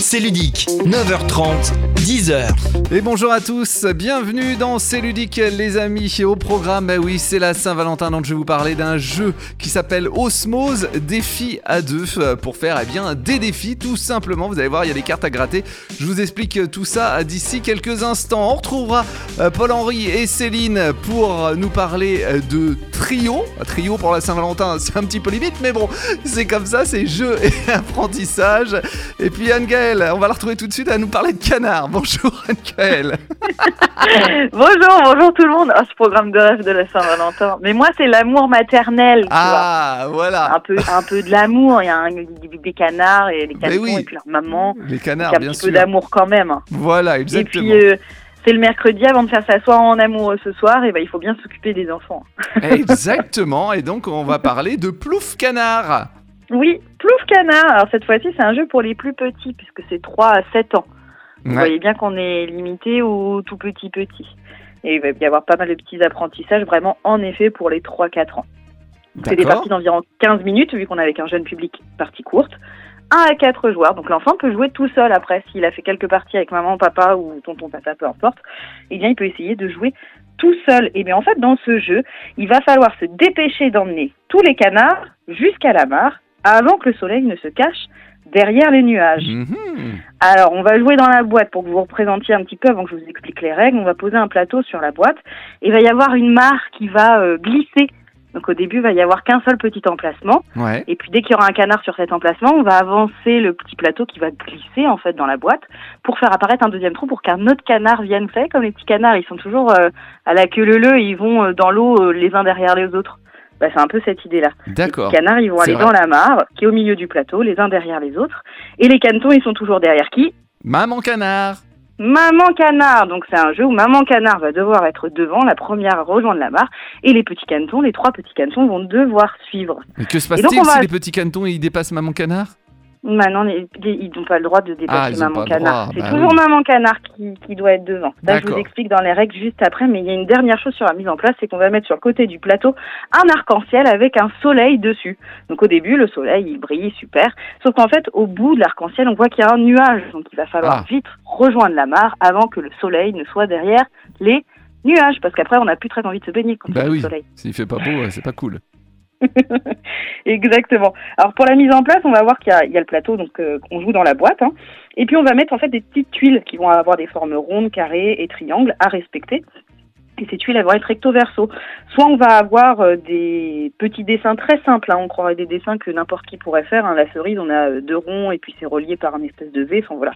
C'est ludique, 9h30, 10h. Et bonjour à tous, bienvenue dans C'est ludique les amis. Au programme, bah oui, c'est la Saint-Valentin, donc je vais vous parler d'un jeu qui s'appelle Osmose Défi à deux euh, pour faire eh bien, des défis tout simplement. Vous allez voir, il y a des cartes à gratter. Je vous explique tout ça d'ici quelques instants. On retrouvera euh, Paul-Henri et Céline pour nous parler euh, de trio. Trio pour la Saint-Valentin, c'est un petit peu limite, mais bon, c'est comme ça, c'est jeu et apprentissage. Et puis Anne-Gaëlle, on va la retrouver tout de suite à nous parler de canard. Bonjour Anne-Gaëlle. bonjour, bonjour tout le monde. Oh, ce programme de rêve de la Saint-Valentin. Mais moi, c'est l'amour maternel. tu Ah, voilà. Un peu, un peu de l'amour. Il y a un- des canards et Mais canons oui. et puis leur maman. Les canards, un bien petit sûr. peu d'amour quand même. Voilà, Et exactement. puis, euh, c'est le mercredi avant de faire s'asseoir en amoureux ce soir. Et ben, il faut bien s'occuper des enfants. Exactement, et donc on va parler de plouf canard. Oui, Plouf Canard. Alors cette fois-ci, c'est un jeu pour les plus petits puisque c'est 3 à 7 ans. Vous Ouais. voyez bien qu'on est limité aux tout petits petits. Et il va y avoir pas mal de petits apprentissages vraiment en effet pour les 3-4 ans. C'est des parties d'environ 15 minutes vu qu'on est avec un jeune public partie courte. 1 à 4 joueurs. Donc l'enfant peut jouer tout seul après. S'il a fait quelques parties avec maman, papa ou tonton, tata, peu importe, eh bien il peut essayer de jouer tout seul. Et bien en fait dans ce jeu, il va falloir se dépêcher d'emmener tous les canards jusqu'à la mare avant que le soleil ne se cache derrière les nuages. Mhm. Alors, on va jouer dans la boîte pour que vous vous représentiez un petit peu avant que je vous explique les règles. On va poser un plateau sur la boîte et il va y avoir une mare qui va euh, glisser. Donc au début, il va y avoir qu'un seul petit emplacement. Ouais. Et puis dès qu'il y aura un canard sur cet emplacement, on va avancer le petit plateau qui va glisser en fait dans la boîte pour faire apparaître un deuxième trou pour qu'un autre canard vienne. Vous savez, comme les petits canards, ils sont toujours euh, à la queue leu ils vont euh, dans l'eau euh, les uns derrière les autres. Bah, c'est un peu cette idée-là. D'accord. Les canards, ils vont aller vrai. dans la mare, qui est au milieu du plateau, les uns derrière les autres. Et les canetons, ils sont toujours derrière qui? Maman canard. Maman canard. Donc c'est un jeu où maman canard va devoir être devant, la première à rejoindre la mare. Et les petits canetons, les trois petits canetons vont devoir suivre. Mais que se passe-t-il va- si les petits canetons ils dépassent maman canard? Maintenant, ils n'ont pas le droit de Ah, dépasser ils ont maman canard. C'est bah toujours oui. maman canard qui, qui doit être devant. Là, je vous explique dans les règles juste après, mais il y a une dernière chose sur la mise en place, c'est qu'on va mettre sur le côté du plateau un arc-en-ciel avec un soleil dessus. Donc au début, le soleil, il brille, super. Sauf qu'en fait, au bout de l'arc-en-ciel, on voit qu'il y a un nuage. Donc il va falloir Ah. vite rejoindre la mare avant que le soleil ne soit derrière les nuages. Parce qu'après, on n'a plus très envie de se baigner quand il Bah a oui. le soleil. S'il fait pas beau, c'est pas cool. Exactement. Alors pour la mise en place, on va voir qu'il y a, le plateau, donc euh, qu'on joue dans la boîte, hein. et puis on va mettre en fait des petites tuiles qui vont avoir des formes rondes, carrées et triangles à respecter. Et ces tuiles, elles vont être recto verso. Soit on va avoir euh, des petits dessins très simples, hein, on croirait des dessins que n'importe qui pourrait faire. hein. La cerise, on a euh, deux ronds et puis c'est relié par un espèce de V. Enfin voilà,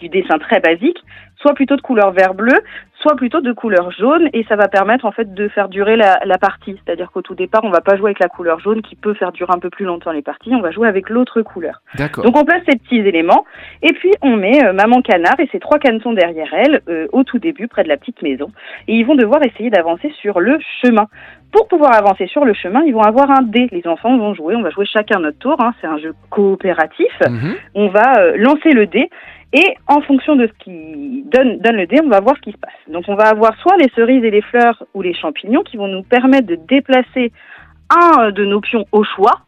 du dessin très basique. Soit plutôt de couleur vert bleu, soit plutôt de couleur jaune, et ça va permettre en fait de faire durer la, la partie. C'est-à-dire qu'au tout départ, on va pas jouer avec la couleur jaune qui peut faire durer un peu plus longtemps les parties. On va jouer avec l'autre couleur. D'accord. Donc on place ces petits éléments et puis on met euh, maman canard et ses trois canetons derrière elle euh, au tout début près de la petite maison et ils vont devoir essayer d'avancer sur le chemin. Pour pouvoir avancer sur le chemin, ils vont avoir un dé. Les enfants vont jouer, on va jouer chacun notre tour. hein. C'est un jeu coopératif. Mhm. On va euh, lancer le dé et en fonction de ce qui donne, donne le dé, on va voir ce qui se passe. Donc on va avoir soit les cerises et les fleurs ou les champignons qui vont nous permettre de déplacer un de nos pions au choix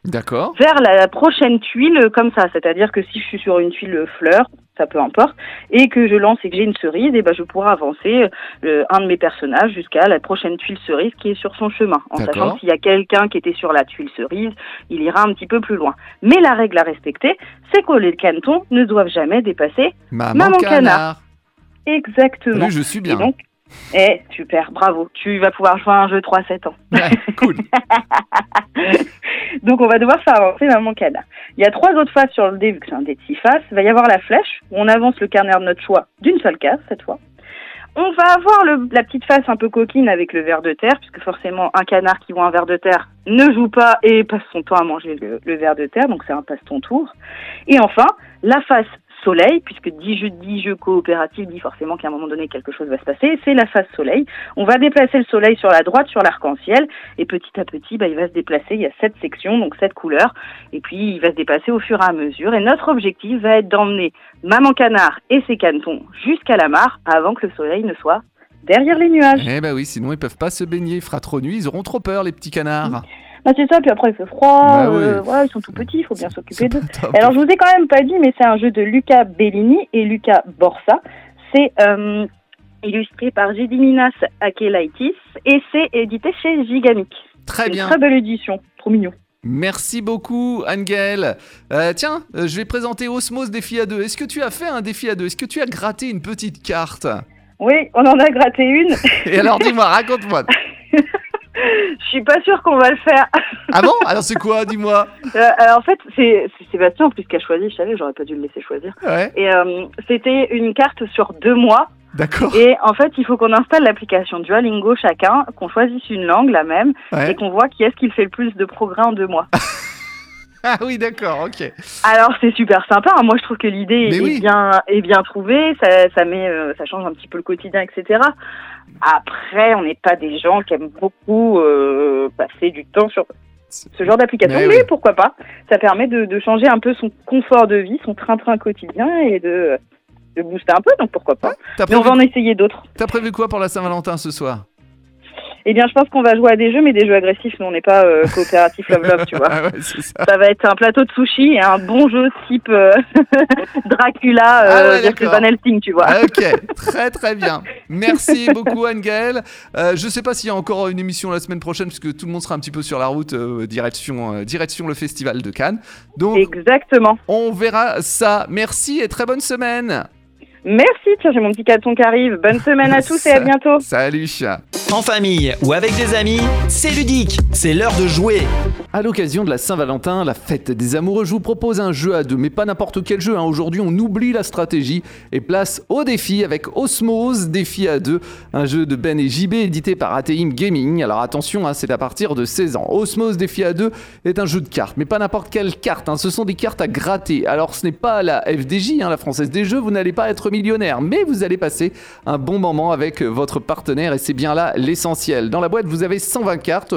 vers la prochaine tuile comme ça. C'est-à-dire que si je suis sur une tuile fleur, ça peu importe, et que je lance et que j'ai une cerise, et ben je pourrai avancer euh, un de mes personnages jusqu'à la prochaine tuile cerise qui est sur son chemin. En sachant que s'il y a quelqu'un qui était sur la tuile cerise, il ira un petit peu plus loin. Mais la règle à respecter, c'est que les canetons ne doivent jamais dépasser Maman, Maman canard. canard. exactement. Oui, je suis Et bien. donc, eh, super, bravo. Tu vas pouvoir jouer à un jeu 3-7 ans. Ouais, cool. Donc on va devoir faire avancer maman canard. Il y a trois autres faces sur le dé, vu que c'est un dé de six faces. Il va y avoir la flèche, où on avance le canard de notre choix d'une seule case cette fois. On va avoir le- la petite face un peu coquine avec le ver de terre, puisque forcément un canard qui voit un ver de terre ne joue pas et passe son temps à manger le, le ver de terre, donc c'est un passe ton tour. Et enfin, la face soleil, puisque dit jeu, dit jeu coopératif dit forcément qu'à un moment donné quelque chose va se passer, c'est la face soleil. On va déplacer le soleil sur la droite, sur l'arc-en-ciel, et petit à petit, bah, il va se déplacer. Il y a sept sections, donc sept couleurs, et puis il va se déplacer au fur et à mesure. Et notre objectif va être d'emmener Maman Canard et ses canetons jusqu'à la mare avant que le soleil ne soit derrière les nuages. Eh ben oui, sinon ils peuvent pas se baigner, il fera trop nuit, ils auront trop peur les petits canards. Ah, c'est ça, puis après il fait froid, Bah oui. euh, voilà, ils sont tout petits, il faut bien s'occuper d'eux. Alors je vous ai quand même pas dit, mais c'est un jeu de Luca Bellini et Luca Borsa. C'est euh, illustré par Gediminas Akelaitis et c'est édité chez Gigamic. Très bien. Une très belle édition, trop mignon. Merci beaucoup, Angel. Euh, tiens, euh, je vais présenter Osmose défi à deux. Est-ce que tu as fait un défi à deux? Est-ce que tu as gratté une petite carte? Oui, on en a gratté une. Et alors, dis-moi, raconte-moi. Je suis pas sûre qu'on va le faire. Ah bon? Alors, c'est quoi? Dis-moi. Euh, alors, en fait, c'est Sébastien en plus qui a choisi. Je savais, j'aurais pas dû le laisser choisir. Ouais, Et euh, c'était une carte sur deux mois. d'accord. Et en fait, il faut qu'on installe l'application Duolingo chacun, qu'on choisisse une langue, la même, Ouais. et qu'on voit qui est-ce qui fait le plus de progrès en deux mois. Ah oui, d'accord, ok. Alors c'est super sympa. hein. Moi je trouve que l'idée est oui. bien est bien trouvée. Ça, ça met, euh, ça change un petit peu le quotidien, etc. Après, on n'est pas des gens qui aiment beaucoup euh, passer du temps sur ce genre d'application, Mais mais, oui. pourquoi pas Ça permet de, de changer un peu son confort de vie, son train-train quotidien et de, de booster un peu. Donc pourquoi pas on va en essayer d'autres. t'as prévu quoi pour la Saint-Valentin ce soir? Eh bien, je pense qu'on va jouer à des jeux, mais des jeux agressifs. Nous, on n'est pas euh, coopératif love love, tu vois. Ah ouais, ça. Ça va être un plateau de sushi et un bon jeu type euh, Dracula Ah euh, ouais, versus. Van Helsing, tu vois. Ok, très très bien. Merci beaucoup Anne-Gaëlle. Euh, je sais pas s'il y a encore une émission la semaine prochaine puisque tout le monde sera un petit peu sur la route euh, direction, direction le festival de Cannes. Donc Exactement. on verra ça. Merci et très bonne semaine. Merci, tiens, j'ai mon petit carton qui arrive. Bonne semaine à tous et à bientôt. Salut. En famille ou avec des amis, c'est ludique, c'est l'heure de jouer. À l'occasion de la Saint-Valentin, la fête des amoureux, je vous propose un jeu à deux, mais pas n'importe quel jeu. hein. Aujourd'hui, on oublie la stratégie et place au défi avec Osmose Défi à deux, un jeu de Ben et JB édité par ATM Gaming. Alors attention, hein, c'est à partir de 16 ans. Osmose Défi à deux est un jeu de cartes, mais pas n'importe quelle carte. hein. Ce sont des cartes à gratter. Alors ce n'est pas la FDJ, la Française des Jeux, vous n'allez pas être millionnaire, mais vous allez passer un bon moment avec votre partenaire et c'est bien là l'essentiel. Dans la boîte, vous avez 120 cartes.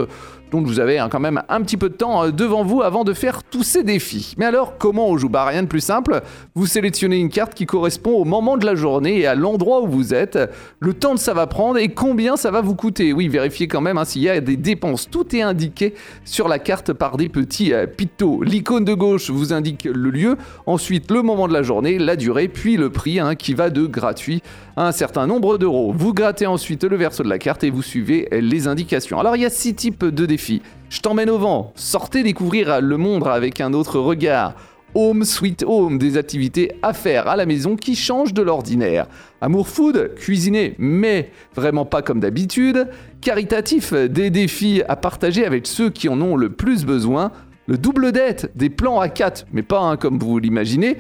Donc vous avez hein, quand même un petit peu de temps euh, devant vous avant de faire tous ces défis. Mais alors comment on joue? Bah rien de plus simple. Vous sélectionnez une carte qui correspond au moment de la journée et à l'endroit où vous êtes, le temps que ça va prendre et combien ça va vous coûter. Oui, vérifiez quand même hein, s'il y a des dépenses. Tout est indiqué sur la carte par des petits euh, pictos. L'icône de gauche vous indique le lieu, ensuite le moment de la journée, la durée, puis le prix hein, qui va de gratuit à un certain nombre d'euros. Vous grattez ensuite le verso de la carte et vous suivez les indications. Alors il y a six types de défis. Je t'emmène au vent, sortez découvrir le monde avec un autre regard. Home Sweet Home, des activités à faire à la maison qui changent de l'ordinaire. Amour Food, cuisiner, mais vraiment pas comme d'habitude. Caritatif, des défis à partager avec ceux qui en ont le plus besoin. Le double dette, des plans à 4, mais pas comme vous l'imaginez.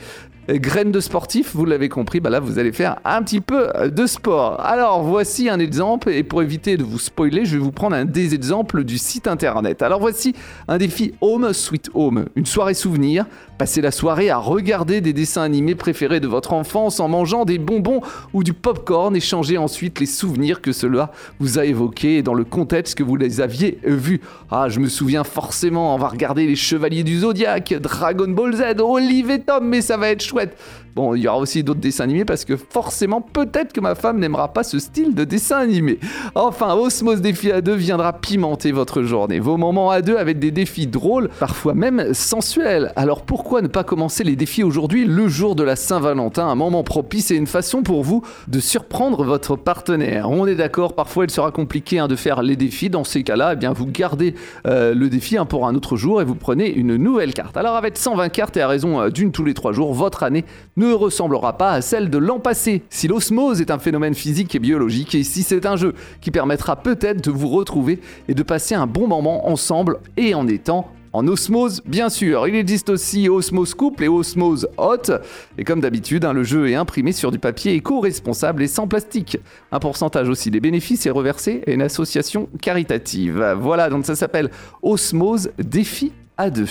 Graines de sportif, vous l'avez compris, bah là vous allez faire un petit peu de sport. Alors voici un exemple et pour éviter de vous spoiler, je vais vous prendre un des exemples du site internet. Alors voici un défi Home Sweet Home, une soirée souvenir. Passez la soirée à regarder des dessins animés préférés de votre enfance en mangeant des bonbons ou du popcorn et changer ensuite les souvenirs que cela vous a évoqués dans le contexte que vous les aviez vus. Ah, je me souviens forcément, on va regarder les Chevaliers du Zodiaque, Dragon Ball Z, Olive et Tom, mais ça va être chouette. but Bon, il y aura aussi d'autres dessins animés parce que forcément, peut-être que ma femme n'aimera pas ce style de dessin animé. Enfin, Osmose Défi à deux viendra pimenter votre journée. Vos moments à deux avec des défis drôles, parfois même sensuels. Alors pourquoi ne pas commencer les défis aujourd'hui, le jour de la Saint-Valentin, un moment propice et une façon pour vous de surprendre votre partenaire On est d'accord, parfois il sera compliqué hein, de faire les défis. Dans ces cas-là, eh bien vous gardez euh, le défi hein, pour un autre jour et vous prenez une nouvelle carte. Alors avec 120 cartes et à raison euh, d'une tous les trois jours, votre année ne ressemblera pas à celle de l'an passé. Si l'osmose est un phénomène physique et biologique, et si c'est un jeu qui permettra peut-être de vous retrouver et de passer un bon moment ensemble et en étant en osmose, bien sûr. Il existe aussi Osmose Couple et Osmose Hot. Et comme d'habitude, hein, le jeu est imprimé sur du papier éco-responsable et sans plastique. Un pourcentage aussi des bénéfices est reversé à une association caritative. Voilà, donc ça s'appelle Osmose Défi à deux.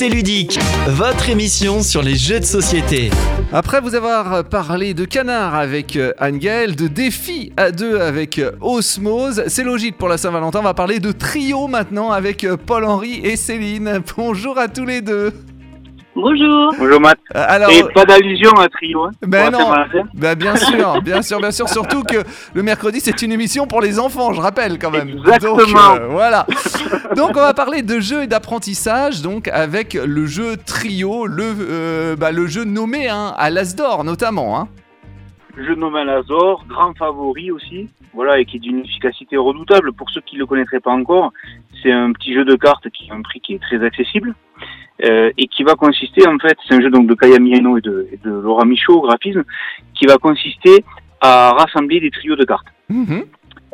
C'est ludique, votre émission sur les jeux de société. Après vous avoir parlé de canard avec euh, Anne-Gaëlle, de défi à deux avec euh, Osmose, c'est logique pour la Saint-Valentin, on va parler de trio maintenant avec euh, Paul-Henri et Céline. Bonjour à tous les deux. Bonjour. Bonjour Matt. Euh, Alors, Et pas d'allusion à trio. Hein, Ben non. Saint-Valentin. bah, bien sûr, bien sûr, bien sûr. Surtout que le mercredi, c'est une émission pour les enfants, je rappelle quand même. Exactement. Donc, euh, voilà. Donc, on va parler de jeux et d'apprentissage, donc avec le jeu Trio, le, euh, bah, le jeu nommé hein, à l'As d'or notamment. Hein. Jeu de Noël Azor, grand favori aussi. Voilà, et qui est d'une efficacité redoutable. Pour ceux qui ne le connaîtraient pas encore, c'est un petit jeu de cartes qui a un prix qui est très accessible. Euh, et qui va consister, en fait, c'est un jeu donc de Kaya Mieno et de, et de Laura Michaud au graphisme, qui va consister à rassembler des trios de cartes. Mhm.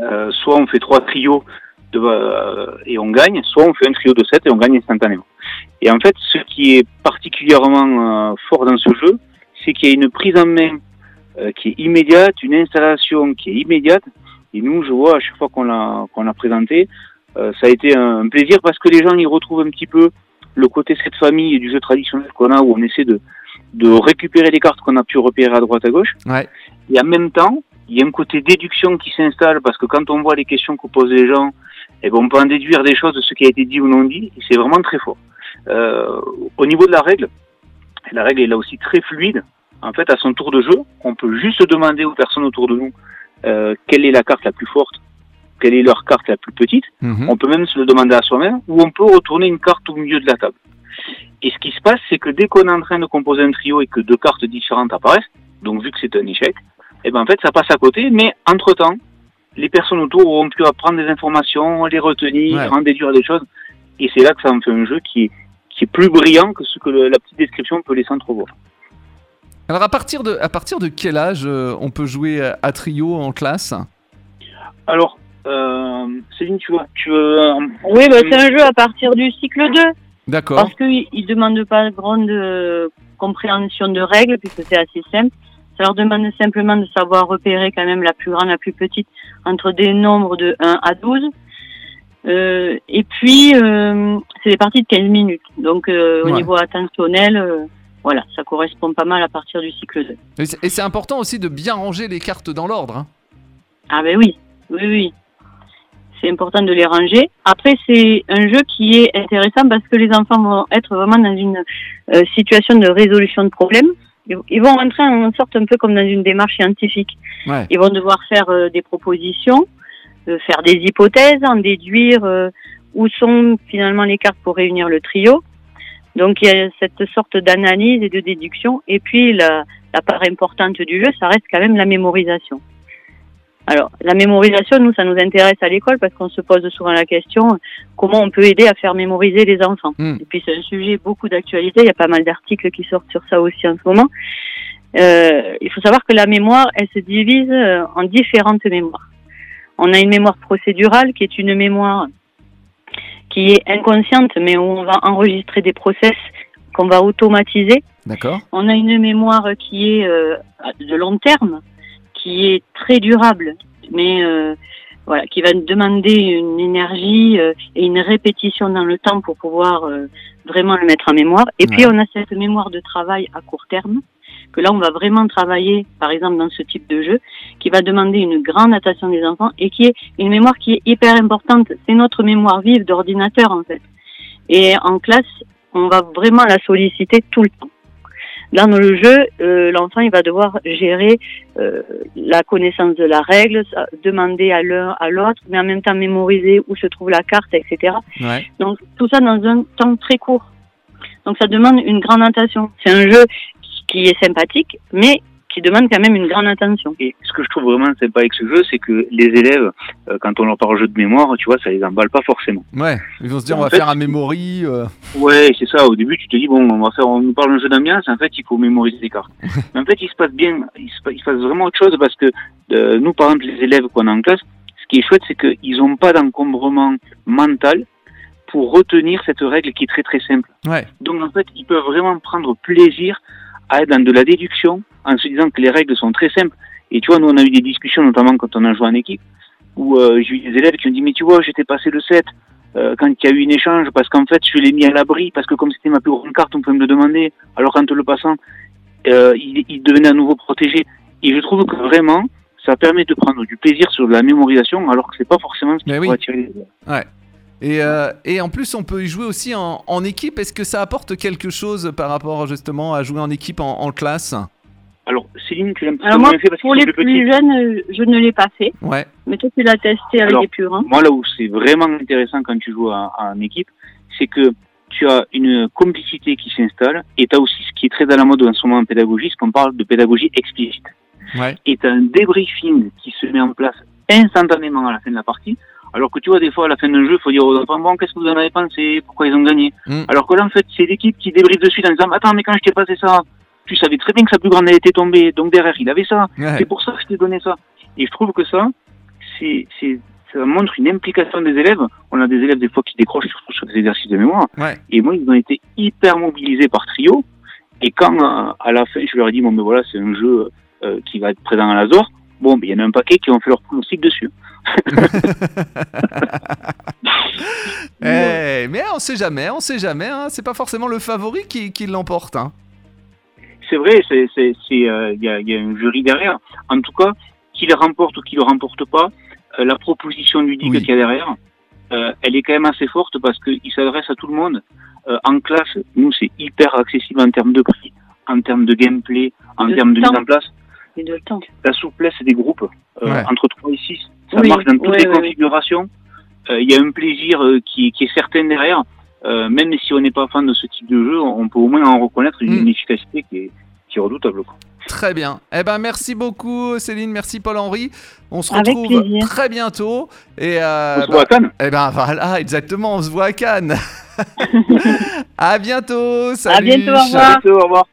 Euh, soit on fait trois trios de, euh, et on gagne, soit on fait un trio de 7 et on gagne instantanément. Et en fait, ce qui est particulièrement fort dans ce jeu, c'est qu'il y a une prise en main qui est immédiate, une installation qui est immédiate. Et nous, je vois, à chaque fois qu'on l'a qu'on l'a présenté, ça a été un plaisir parce que les gens y retrouvent un petit peu le côté cette famille et du jeu traditionnel qu'on a où on essaie de, de récupérer les cartes qu'on a pu repérer à droite à gauche. Ouais. Et en même temps, il y a un côté déduction qui s'installe parce que quand on voit les questions que posent les gens, eh ben, on peut en déduire des choses de ce qui a été dit ou non dit, et c'est vraiment très fort. Euh, au niveau de la règle, la règle est là aussi très fluide. En fait, à son tour de jeu, on peut juste demander aux personnes autour de nous euh, quelle est la carte la plus forte, quelle est leur carte la plus petite. Mhm. On peut même se le demander à soi-même, ou on peut retourner une carte au milieu de la table. Et ce qui se passe, c'est que dès qu'on est en train de composer un trio et que deux cartes différentes apparaissent, donc vu que c'est un échec, eh ben en fait ça passe à côté, mais entre-temps, les personnes autour auront pu apprendre des informations, les retenir, Ouais. en déduire des choses, et c'est là que ça en fait un jeu qui est, qui est plus brillant que ce que le- la petite description peut laisser entrevoir. Alors, à partir, de, à partir de quel âge euh, on peut jouer à- à Trio en classe? Alors, euh, Céline, tu vois, tu veux... euh, Oui, bah, c'est un jeu à partir du cycle 2. D'accord. Parce qu'il ne demande pas grande euh, compréhension de règles, puisque c'est assez simple. Ça leur demande simplement de savoir repérer quand même la plus grande, la plus petite, entre des nombres de 1 à 12. Euh, et puis, euh, c'est des parties de 15 minutes. Donc, euh, au niveau attentionnel, euh, voilà, ça correspond pas mal à partir du cycle 2. Et c'est- et c'est important aussi de bien ranger les cartes dans l'ordre. hein. Ah ben oui, oui, oui. C'est important de les ranger. Après, c'est un jeu qui est intéressant parce que les enfants vont être vraiment dans une euh, situation de résolution de problèmes. Ils vont rentrer en sorte un peu comme dans une démarche scientifique. Ouais. Ils vont devoir faire euh, des propositions, euh, faire des hypothèses, en déduire où sont finalement les cartes pour réunir le trio. Donc il y a cette sorte d'analyse et de déduction. Et puis la, la part importante du jeu, ça reste quand même la mémorisation. Alors, la mémorisation, nous, ça nous intéresse à l'école parce qu'on se pose souvent la question comment on peut aider à faire mémoriser les enfants. Hmm. Et puis, c'est un sujet beaucoup d'actualité. Il y a pas mal d'articles qui sortent sur ça aussi en ce moment. Euh, il faut savoir que la mémoire, elle se divise euh, en différentes mémoires. On a une mémoire procédurale qui est une mémoire qui est inconsciente, mais où on va enregistrer des process qu'on va automatiser. D'accord. On a une mémoire qui est euh, de long terme, qui est très durable, mais euh, voilà, qui va demander une énergie euh, et une répétition dans le temps pour pouvoir euh, vraiment le mettre en mémoire. Et puis on a cette mémoire de travail à court terme, que là on va vraiment travailler, par exemple dans ce type de jeu, qui va demander une grande attention des enfants et qui est une mémoire qui est hyper importante. C'est notre mémoire vive d'ordinateur en fait. Et en classe, on va vraiment la solliciter tout le temps. Dans le jeu, euh, l'enfant il va devoir gérer euh, la connaissance de la règle, demander à l'un à l'autre, mais en même temps mémoriser où se trouve la carte, etc. Ouais. Donc tout ça dans un temps très court. Donc ça demande une grande attention. C'est un jeu qui est sympathique, mais qui demande quand même une grande attention. Et ce que je trouve vraiment sympa avec ce jeu, c'est que les élèves, euh, quand on leur parle jeu de mémoire, tu vois, ça les emballe pas forcément. Ouais. Ils vont se dire En on va fait, faire un memory. euh, Ouais, c'est ça. Au début, tu te dis bon, on va faire, on nous parle d'un jeu d'ambiance. En fait, il faut mémoriser des cartes. Mais en fait, il se passe bien, il se, pa- il se passe vraiment autre chose parce que euh, nous, par exemple, les élèves qu'on a en classe, ce qui est chouette, c'est qu'ils n'ont pas d'encombrement mental pour retenir cette règle qui est très très simple. Ouais. Donc en fait, ils peuvent vraiment prendre plaisir à être dans de la déduction en se disant que les règles sont très simples. Et tu vois, nous on a eu des discussions, notamment quand on a joué en équipe, où euh, j'ai eu des élèves qui ont dit mais tu vois, j'étais passé le 7 euh, quand il y a eu une échange parce qu'en fait je l'ai mis à l'abri parce que comme c'était ma plus grande carte, on pouvait me le demander. Alors qu'en te le passant, euh, il, il devenait à nouveau protégé. Et je trouve que vraiment, ça permet de prendre du plaisir sur la mémorisation alors que c'est pas forcément ce qui oui. attirer les élèves. Et, euh, et en plus, on peut y jouer aussi en, en équipe. Est-ce que ça apporte quelque chose par rapport justement à jouer en équipe en, en classe? Alors, Céline, tu l'as un petit Alors peu moi, moins fait parce pour les plus plus jeunes, euh, je ne l'ai pas fait. Ouais. Mais toi, tu l'as testé avec Alors, les purins. Moi, là où c'est vraiment intéressant quand tu joues en équipe, c'est que tu as une complicité qui s'installe et tu as aussi ce qui est très à la mode en ce moment en pédagogie, ce qu'on parle de pédagogie explicite. Ouais. Et tu as un débriefing qui se met en place instantanément à la fin de la partie. Alors que tu vois, des fois, à la fin d'un jeu, il faut dire aux enfants, bon, qu'est-ce que vous en avez pensé? Pourquoi ils ont gagné? Mm. Alors que là, en fait, c'est l'équipe qui débriefe de suite en disant, attends, mais quand je t'ai passé ça, tu savais très bien que sa plus grande elle était tombée, donc derrière, il avait ça. Ouais. C'est pour ça que je t'ai donné ça. Et je trouve que ça, c'est, c'est, ça montre une implication des élèves. On a des élèves des fois qui décrochent surtout sur des exercices de mémoire. Ouais. Et moi, ils ont été hyper mobilisés par trio. Et quand euh, à la fin, je leur ai dit bon, ben voilà, c'est un jeu euh, qui va être présent à l'Azor. Bon, il y en a un paquet qui ont fait leur pronostic dessus. Eh, mais on sait jamais, on sait jamais. Hein. C'est pas forcément le favori qui, qui l'emporte. Hein. C'est vrai, c'est, euh, il y, a, il y a un jury derrière. En tout cas, qu'il remporte ou qu'il le remporte pas, euh, la proposition ludique Oui. qu'il y a derrière, euh, elle est quand même assez forte parce qu'il s'adresse à tout le monde. Euh, en classe, nous, c'est hyper accessible en termes de prix, en termes de gameplay, en De termes de mise en place. Et de le temps. La souplesse des groupes, euh, Ouais. entre 3 et 6, ça Oui, marche dans toutes ouais, les ouais, ouais. configurations. Euh, Il y a un plaisir euh, qui, qui est certain derrière. Euh, même si on n'est pas fan de ce type de jeu, on peut au moins en reconnaître une, Mm. efficacité qui est, qui est redoutable. quoi. Très bien. Eh ben, merci beaucoup, Céline. Merci, Paul-Henri. On se retrouve très bientôt. Et euh, On se bah, voit à Cannes eh ben, voilà, exactement. On se voit à Cannes. à bientôt. Salut. À bientôt, au revoir. Bientôt, au revoir.